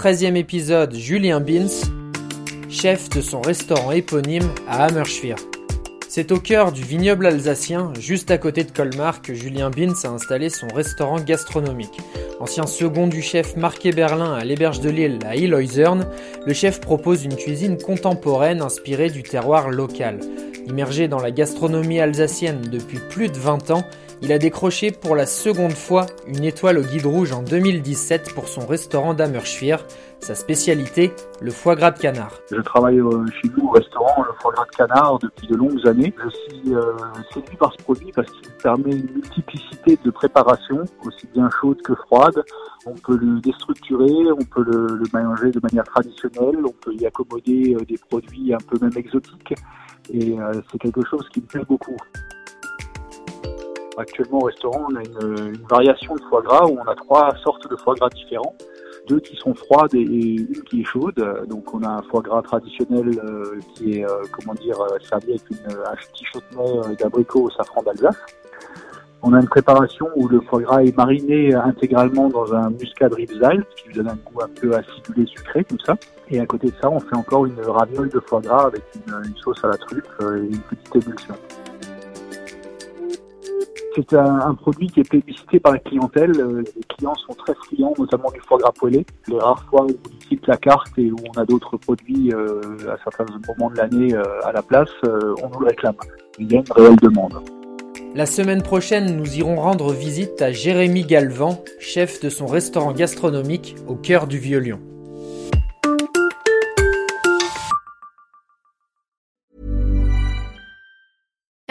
Treizième épisode, Julien Bins, chef de son restaurant éponyme à Hammerschwir. C'est au cœur du vignoble alsacien, juste à côté de Colmar, que Julien Bins a installé son restaurant gastronomique. Ancien second du chef Marc Berlin à l'héberge de Lille à Illoisern, le chef propose une cuisine contemporaine inspirée du terroir local. Immergé dans la gastronomie alsacienne depuis plus de 20 ans, il a décroché pour la seconde fois une étoile au guide rouge en 2017 pour son restaurant d'Ammerschwir, sa spécialité, le foie gras de canard. Je travaille euh, chez nous au restaurant le foie gras de canard depuis de longues années. Je suis euh, séduit par ce produit parce qu'il permet une multiplicité de préparations, aussi bien chaudes que froides. On peut le déstructurer, on peut le, le manger de manière traditionnelle, on peut y accommoder euh, des produits un peu même exotiques. Et c'est quelque chose qui me plaît beaucoup. Actuellement au restaurant, on a une, variation de foie gras où on a trois sortes de foie gras différents. Deux qui sont froides et une qui est chaude. Donc on a un foie gras traditionnel euh, qui est euh, comment dire servi avec une, un petit chutney d'abricot au safran d'Alsace. On a une préparation où le foie gras est mariné intégralement dans un muscade ribsal, ce qui lui donne un goût un peu acidulé sucré comme ça. Et à côté de ça, on fait encore une raviole de foie gras avec une, une sauce à la truffe et une petite émulsion. C'est un, produit qui est plébiscité par la clientèle. Les clients sont très friands, notamment du foie gras poêlé. Les rares fois où on quitte la carte et où on a d'autres produits euh, à certains moments de l'année euh, à la place, euh, on nous le réclame. Il y a une réelle demande. La semaine prochaine, nous irons rendre visite à Jérémy Galvan, chef de son restaurant gastronomique au cœur du Vieux-Lyon.